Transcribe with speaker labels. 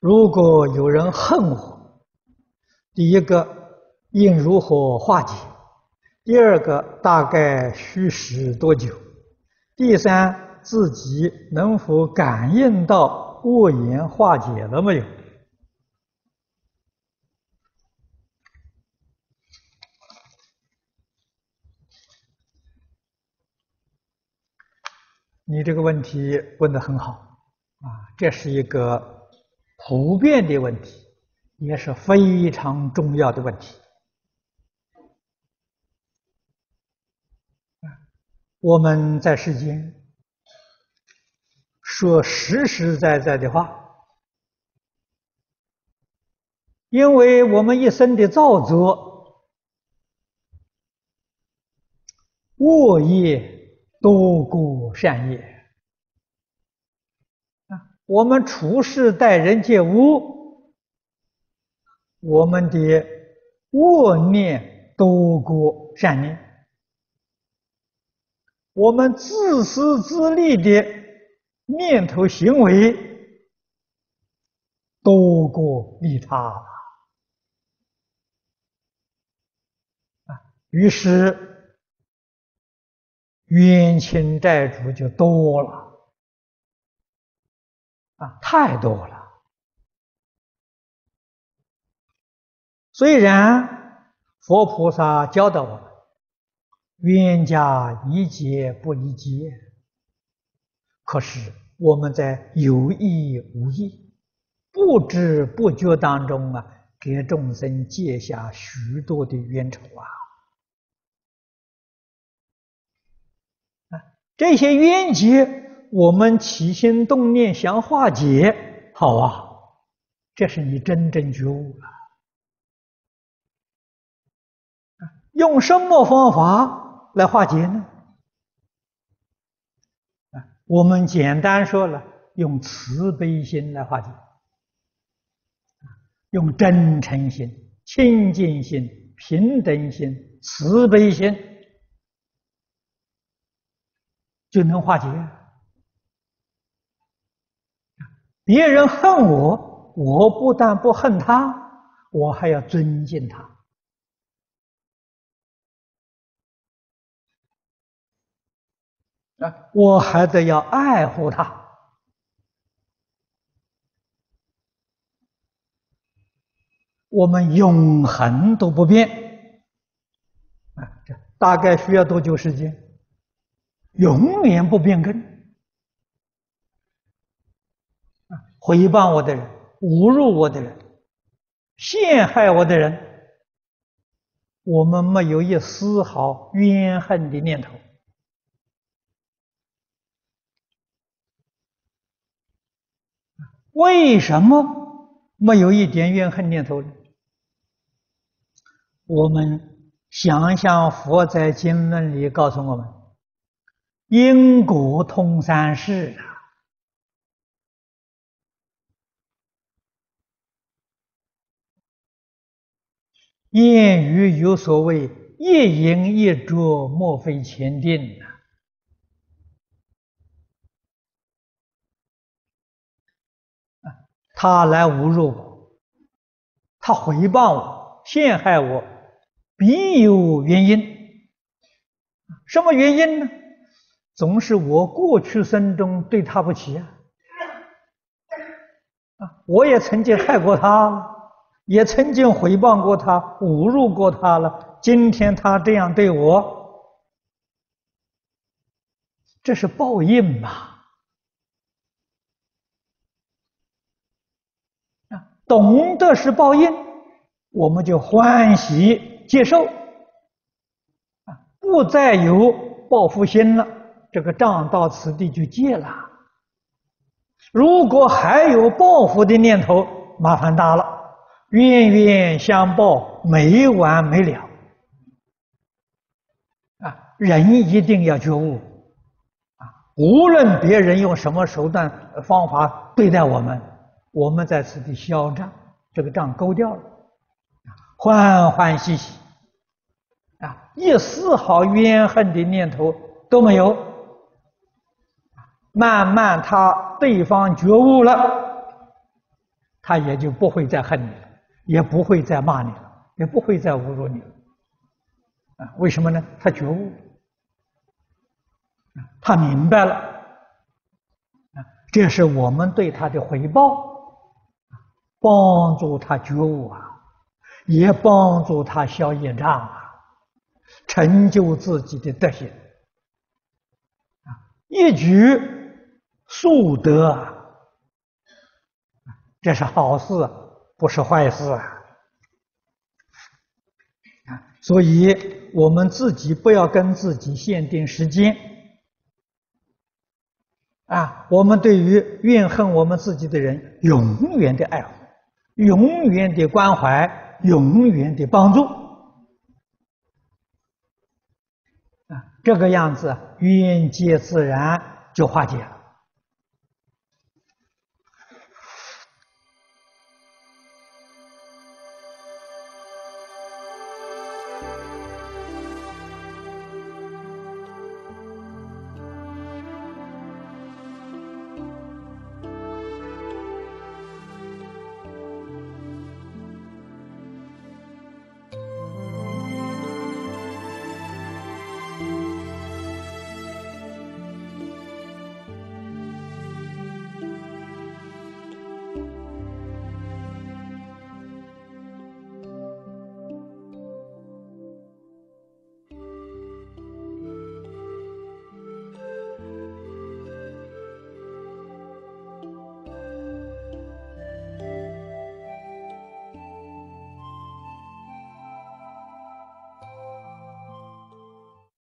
Speaker 1: 如果有人恨我，第一个应如何化解？第二个大概需时多久？第三，自己能否感应到恶言化解了没有？你这个问题问得很好啊，这是一个普遍的问题，也是非常重要的问题。我们在世间说实实在在的话，因为我们一生的造作，恶业多过善业，我们处事待人接物，我们的恶念多过善念。我们自私自利的念头行为多过利他啊，于是冤亲债主就多了啊，太多了。虽然佛菩萨教导我们。冤家宜解不宜结，可是我们在有意无意、不知不觉当中啊，给众生结下许多的冤仇啊！啊，这些冤结，我们起心动念想化解，好啊，这是你真正觉悟了。用什么方法？来化解呢？我们简单说了，用慈悲心来化解，用真诚心、清净心、平等心、慈悲心，就能化解。别人恨我，我不但不恨他，我还要尊敬他。啊，我还得要爱护他。我们永恒都不变。啊，这大概需要多久时间？永远不变更。啊，诽谤我的人、侮辱我的人、陷害我的人，我们没有一丝毫怨恨的念头。为什么没有一点怨恨念头呢？我们想想佛在经论里告诉我们：因果通三世啊。谚语有所谓“一饮一啄，莫非前定”啊。他来侮辱我，他回报我，陷害我，必有原因。什么原因呢？总是我过去生中对他不起！啊，我也曾经害过他，也曾经回报过他，侮辱过他了。今天他这样对我，这是报应嘛？懂得是报应，我们就欢喜接受，啊，不再有报复心了，这个账到此地就结了。如果还有报复的念头，麻烦大了，冤冤相报，没完没了。啊，人一定要觉悟，啊，无论别人用什么手段方法对待我们。我们在此地消账，这个账勾掉了，欢欢喜喜，啊，一丝毫怨恨的念头都没有。慢慢他对方觉悟了，他也就不会再恨你了，也不会再骂你了，也不会再侮辱你了。啊，为什么呢？他觉悟，他明白了，这是我们对他的回报，帮助他觉悟啊，也帮助他消业障啊，成就自己的德行，啊，一举数得，这是好事，不是坏事啊。啊所以，我们自己不要跟自己限定时间啊！我们对于怨恨我们自己的人，永远的爱护，永远的关怀，永远的帮助啊！这个样子，冤结自然就化解了。